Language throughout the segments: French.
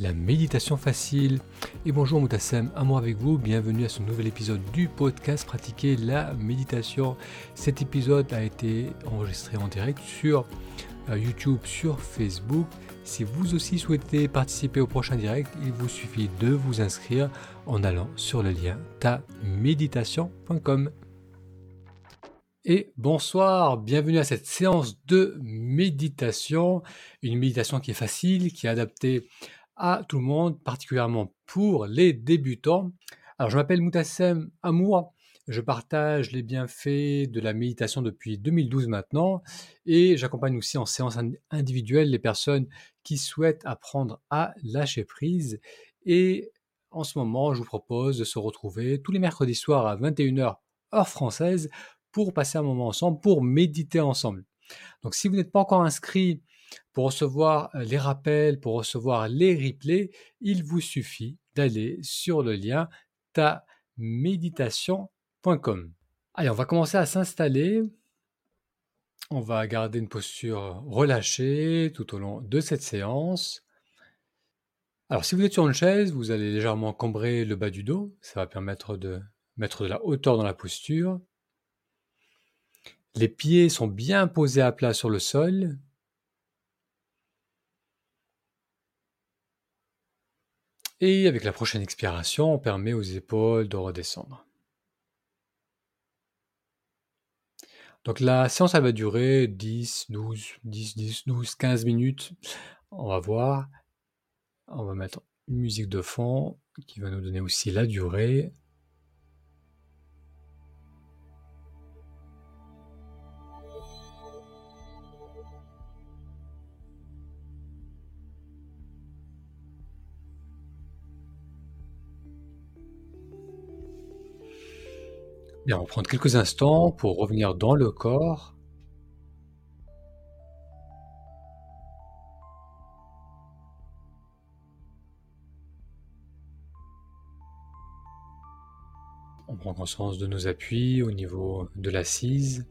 la méditation facile. Et bonjour Moutassem, amour avec vous, bienvenue à ce nouvel épisode du podcast Pratiquer la méditation. Cet épisode a été enregistré en direct sur euh, YouTube, sur Facebook. Si vous aussi souhaitez participer au prochain direct, il vous suffit de vous inscrire en allant sur le lien taméditation.com. Et bonsoir, bienvenue à cette séance de méditation, une méditation qui est facile, qui est adaptée à tout le monde, particulièrement pour les débutants. Alors, je m'appelle Moutassem Amour. Je partage les bienfaits de la méditation depuis 2012 maintenant et j'accompagne aussi en séance individuelle les personnes qui souhaitent apprendre à lâcher prise. Et en ce moment, je vous propose de se retrouver tous les mercredis soirs à 21h heure française pour passer un moment ensemble, pour méditer ensemble. Donc si vous n'êtes pas encore inscrit pour recevoir euh, les rappels, pour recevoir les replays, il vous suffit d'aller sur le lien taméditation.com. Allez, on va commencer à s'installer. On va garder une posture relâchée tout au long de cette séance. Alors, si vous êtes sur une chaise, vous allez légèrement cambrer le bas du dos. Ça va permettre de mettre de la hauteur dans la posture. Les pieds sont bien posés à plat sur le sol. Et avec la prochaine expiration, on permet aux épaules de redescendre. Donc la séance, elle va durer 10, 12, 10, 10, 12, 15 minutes. On va voir. On va mettre une musique de fond qui va nous donner aussi la durée. Bien, on va prendre quelques instants pour revenir dans le corps. On prend conscience de nos appuis au niveau de l'assise.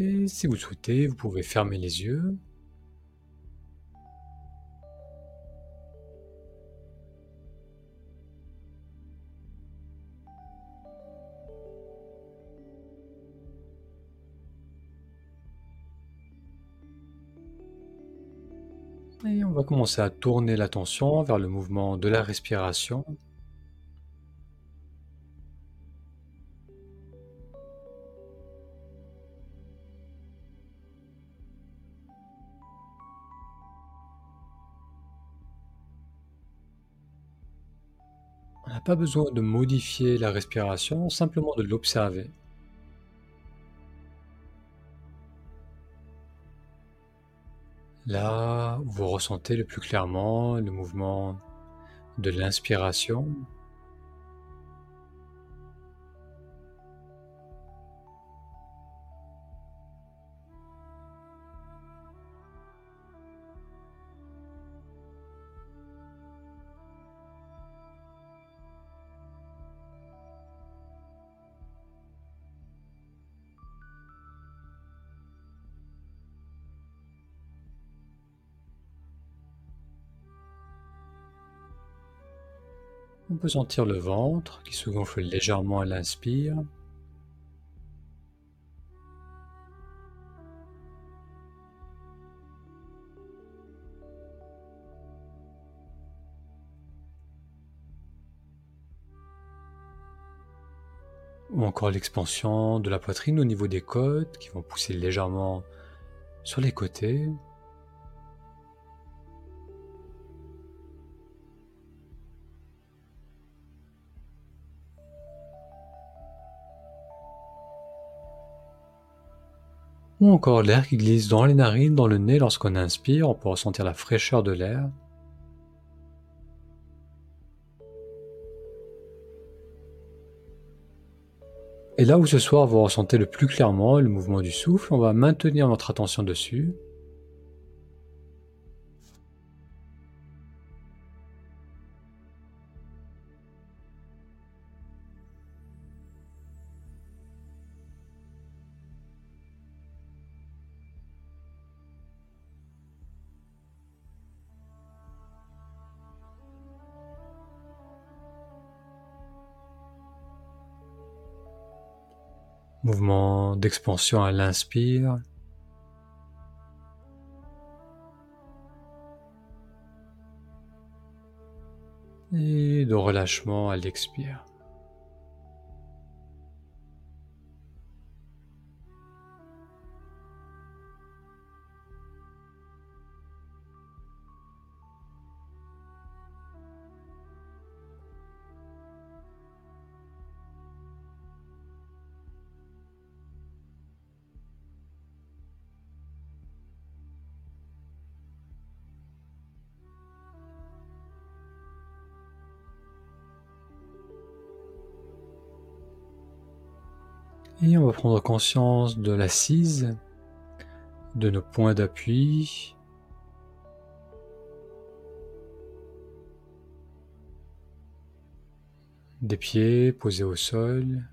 Et si vous souhaitez, vous pouvez fermer les yeux. Va commencer à tourner l'attention vers le mouvement de la respiration. On n'a pas besoin de modifier la respiration, simplement de l'observer. Là, vous ressentez le plus clairement le mouvement de l'inspiration On peut sentir le ventre qui se gonfle légèrement à l'inspire. Ou encore l'expansion de la poitrine au niveau des côtes qui vont pousser légèrement sur les côtés. Ou encore l'air qui glisse dans les narines, dans le nez lorsqu'on inspire, on peut ressentir la fraîcheur de l'air. Et là où ce soir vous ressentez le plus clairement le mouvement du souffle, on va maintenir notre attention dessus. Mouvement d'expansion à l'inspire. Et de relâchement à l'expire. Et on va prendre conscience de l'assise, de nos points d'appui, des pieds posés au sol,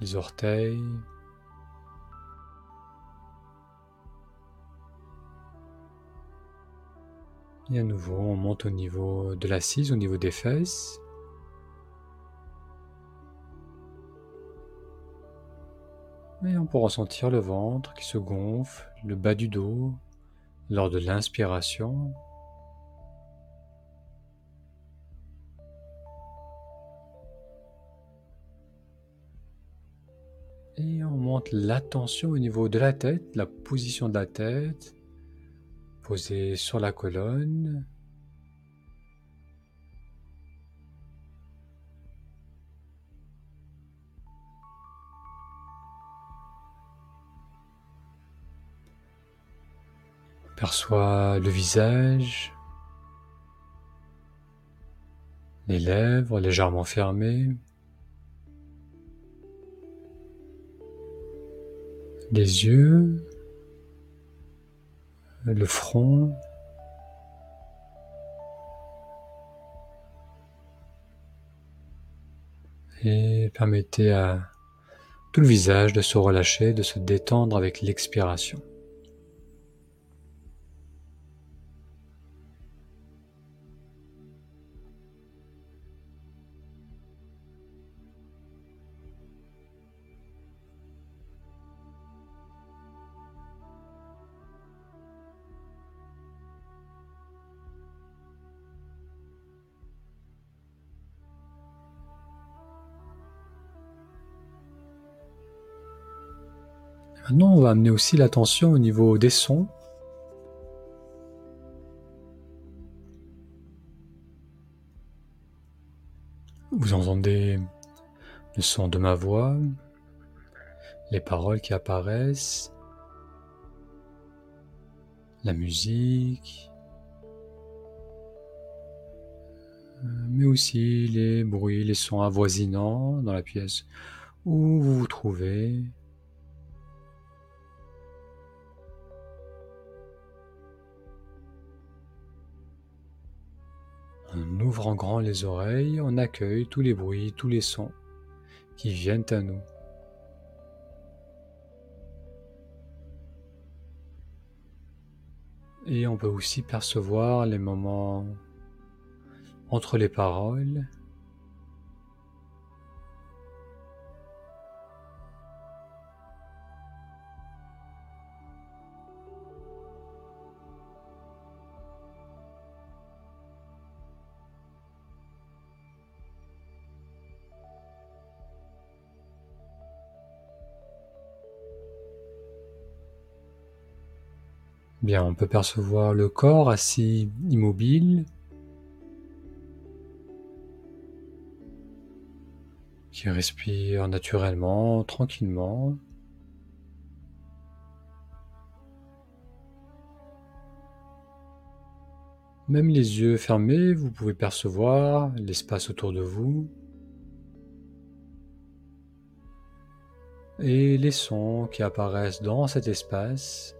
les orteils, Et à nouveau, on monte au niveau de l'assise, au niveau des fesses. Et on peut ressentir le ventre qui se gonfle, le bas du dos lors de l'inspiration. Et on monte l'attention au niveau de la tête, la position de la tête, posée sur la colonne. Perçois le visage, les lèvres légèrement fermées, les yeux, le front, et permettez à tout le visage de se relâcher, de se détendre avec l'expiration. Maintenant, on va amener aussi l'attention au niveau des sons. Vous entendez le son de ma voix, les paroles qui apparaissent, la musique, mais aussi les bruits, les sons avoisinants dans la pièce où vous vous trouvez. En grand les oreilles, on accueille tous les bruits, tous les sons qui viennent à nous. Et on peut aussi percevoir les moments entre les paroles Bien, on peut percevoir le corps assis immobile, qui respire naturellement, tranquillement. Même les yeux fermés, vous pouvez percevoir l'espace autour de vous. Et les sons qui apparaissent dans cet espace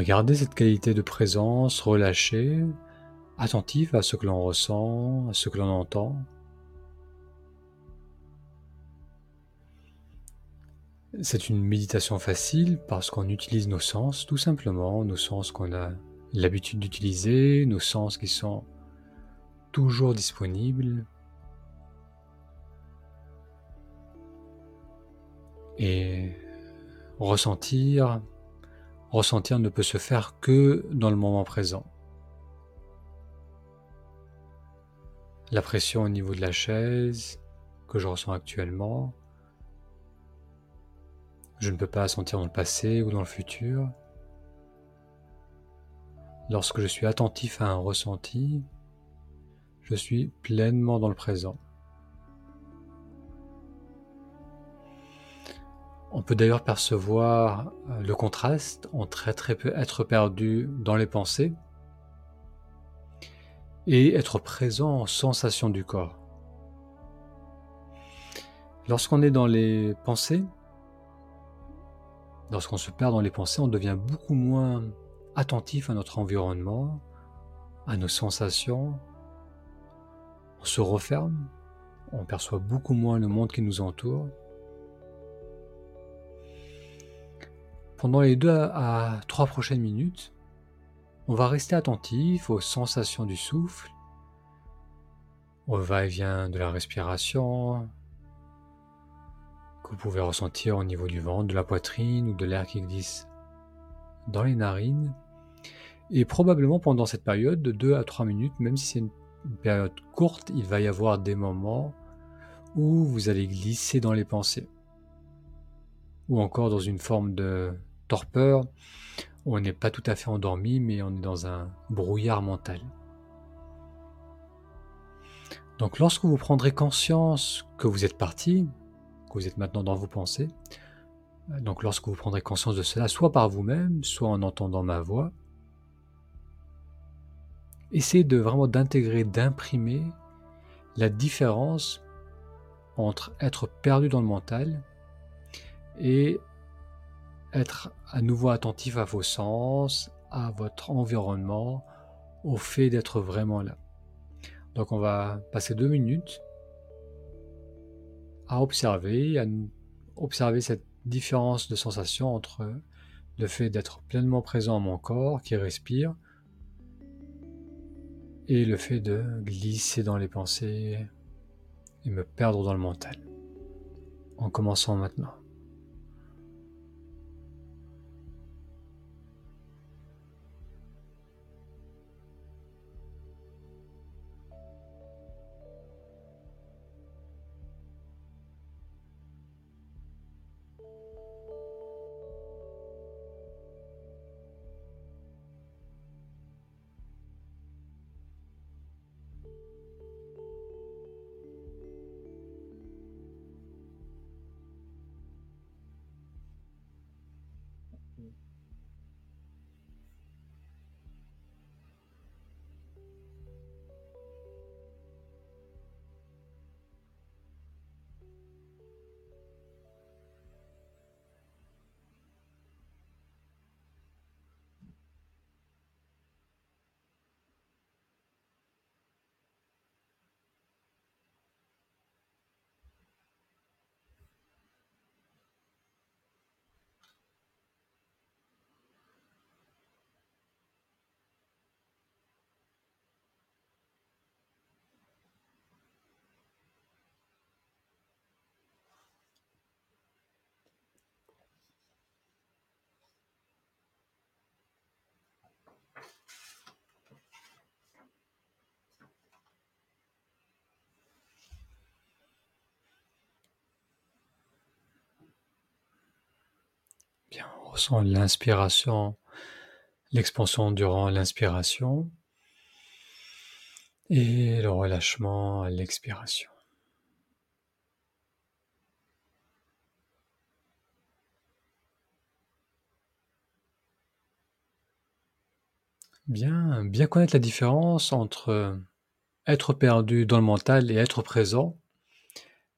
va garder cette qualité de présence relâchée, attentif à ce que l'on ressent, à ce que l'on entend. C'est une méditation facile parce qu'on utilise nos sens, tout simplement, nos sens qu'on a l'habitude d'utiliser, nos sens qui sont toujours disponibles. Et ressentir, ressentir ne peut se faire que dans le moment présent. La pression au niveau de la chaise que je ressens actuellement, je ne peux pas sentir dans le passé ou dans le futur. Lorsque je suis attentif à un ressenti, je suis pleinement dans le présent. On peut d'ailleurs percevoir euh, le contraste entre être perdu dans les pensées et être présent en sensation du corps. Lorsqu'on est dans les pensées, Lorsqu'on se perd dans les pensées, on devient beaucoup moins attentif à notre environnement, à nos sensations. On se referme, on perçoit beaucoup moins le monde qui nous entoure. Pendant les deux à trois prochaines minutes, on va rester attentif aux sensations du souffle, au va-et-vient de la respiration, vous pouvez ressentir au niveau du ventre, de la poitrine ou de l'air qui glisse dans les narines. Et probablement pendant cette période de 2 à 3 minutes, même si c'est une période courte, il va y avoir des moments où vous allez glisser dans les pensées. Ou encore dans une forme de torpeur, on n'est pas tout à fait endormi, mais on est dans un brouillard mental. Donc lorsque vous prendrez conscience que vous êtes parti, vous êtes maintenant dans vos pensées. Donc lorsque vous prendrez conscience de cela, soit par vous-même, soit en entendant ma voix, essayez de vraiment d'intégrer, d'imprimer la différence entre être perdu dans le mental et être à nouveau attentif à vos sens, à votre environnement, au fait d'être vraiment là. Donc on va passer deux minutes à observer, à observer cette différence de sensation entre le fait d'être pleinement présent à mon corps qui respire et le fait de glisser dans les pensées et me perdre dans le mental. En commençant maintenant. On ressent l'inspiration, l'expansion durant l'inspiration et le relâchement à l'expiration. Bien, bien connaître la différence entre être perdu dans le mental et être présent,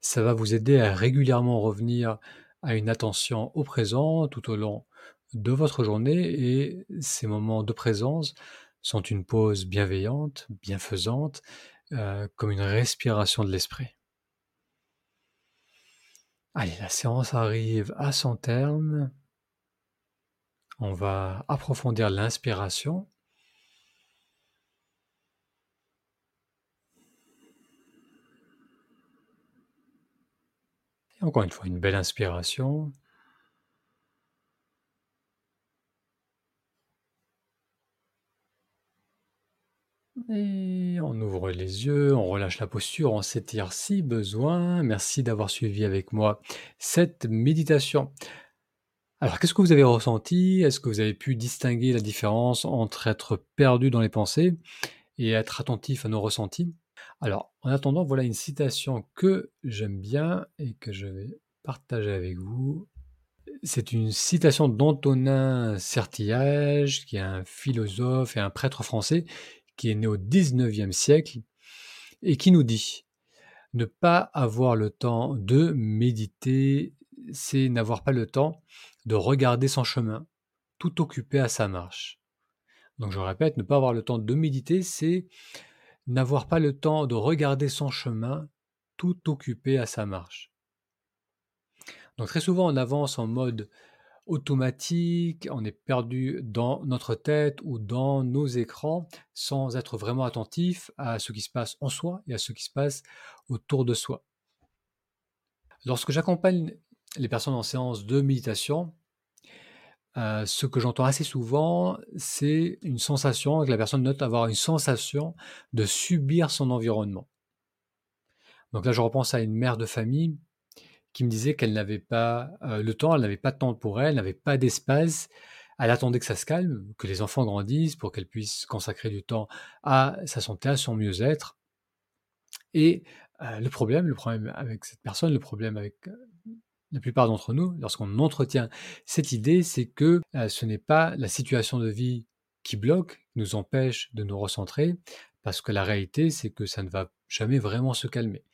ça va vous aider à régulièrement revenir à une attention au présent tout au long de votre journée et ces moments de présence sont une pause bienveillante, bienfaisante, euh, comme une respiration de l'esprit. Allez, la séance arrive à son terme. On va approfondir l'inspiration. Encore une fois, une belle inspiration. Et on ouvre les yeux, on relâche la posture, on s'étire si besoin. Merci d'avoir suivi avec moi cette méditation. Alors, qu'est-ce que vous avez ressenti? Est-ce que vous avez pu distinguer la différence entre être perdu dans les pensées et être attentif à nos ressentis? Alors, en attendant, voilà une citation que j'aime bien et que je vais partager avec vous. C'est une citation d'Antonin Sertillage, qui est un philosophe et un prêtre français, qui est né au XIXe siècle et qui nous dit ne pas avoir le temps de méditer, c'est n'avoir pas le temps de regarder son chemin, tout occupé à sa marche. Donc je répète, ne pas avoir le temps de méditer, c'est n'avoir pas le temps de regarder son chemin, tout occupé à sa marche. Donc très souvent on avance en mode automatique, on est perdu dans notre tête ou dans nos écrans sans être vraiment attentif à ce qui se passe en soi et à ce qui se passe autour de soi. Lorsque j'accompagne les personnes en séance de méditation, euh, ce que j'entends assez souvent, c'est une sensation, que la personne note avoir une sensation de subir son environnement. Donc là, je repense à une mère de famille qui me disait qu'elle n'avait pas euh, le temps, elle n'avait pas de temps pour elle, elle n'avait pas d'espace. Elle attendait que ça se calme, que les enfants grandissent pour qu'elle puisse consacrer du temps à sa santé, à son mieux-être. Et euh, le problème, le problème avec cette personne, le problème avec la plupart d'entre nous, lorsqu'on entretient cette idée, c'est que ce n'est pas la situation de vie qui bloque, qui nous empêche de nous recentrer, parce que la réalité, c'est que ça ne va jamais vraiment se calmer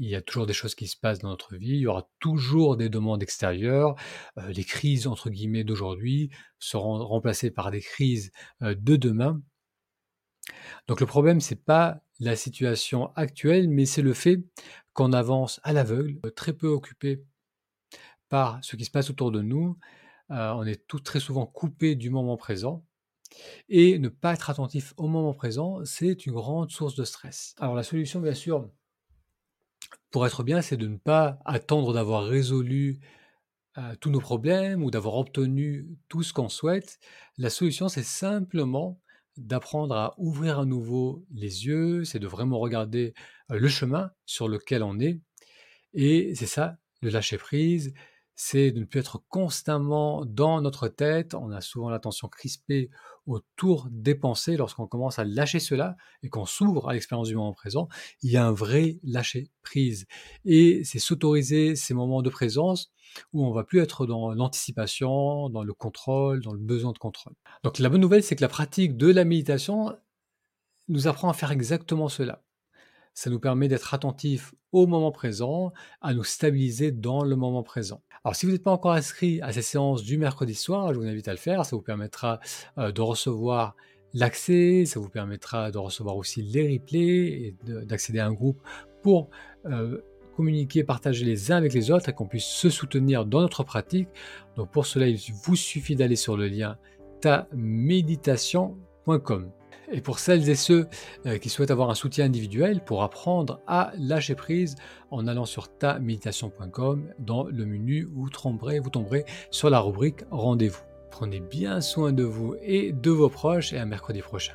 il y a toujours des choses qui se passent dans notre vie, il y aura toujours des demandes extérieures. Euh, les crises, entre guillemets, d'aujourd'hui seront remplacées par des crises euh, de demain. Donc le problème, c'est pas la situation actuelle, mais c'est le fait qu'on avance à l'aveugle, très peu occupé par ce qui se passe autour de nous. Euh, on est tout très souvent coupé du moment présent. Et ne pas être attentif au moment présent, c'est une grande source de stress. Alors la solution, bien sûr, pour être bien, c'est de ne pas attendre d'avoir résolu, tous nos problèmes ou d'avoir obtenu tout ce qu'on souhaite. La solution, c'est simplement d'apprendre à ouvrir à nouveau les yeux, c'est de vraiment regarder, le chemin sur lequel on est et c'est ça, le lâcher prise, c'est de ne plus être constamment dans notre tête. On a souvent l'attention crispée autour des pensées. Lorsqu'on commence à lâcher cela et qu'on s'ouvre à l'expérience du moment présent, il y a un vrai lâcher prise. Et c'est s'autoriser ces moments de présence où on va plus être dans l'anticipation, dans le contrôle, dans le besoin de contrôle. Donc la bonne nouvelle, c'est que la pratique de la méditation nous apprend à faire exactement cela ça nous permet d'être attentifs au moment présent, à nous stabiliser dans le moment présent. Alors si vous n'êtes pas encore inscrit à ces séances du mercredi soir, je vous invite à le faire, ça vous permettra euh, de recevoir l'accès, ça vous permettra de recevoir aussi les replays et d'accéder à un groupe pour euh, communiquer, partager les uns avec les autres et qu'on puisse se soutenir dans notre pratique. Donc pour cela, il vous suffit d'aller sur le lien taméditation.com. Et pour celles et ceux euh, qui souhaitent avoir un soutien individuel pour apprendre à lâcher prise en allant sur taméditation.com dans le menu, tomberez, vous tomberez sur la rubrique rendez-vous. Prenez bien soin de vous et de vos proches et à mercredi prochain.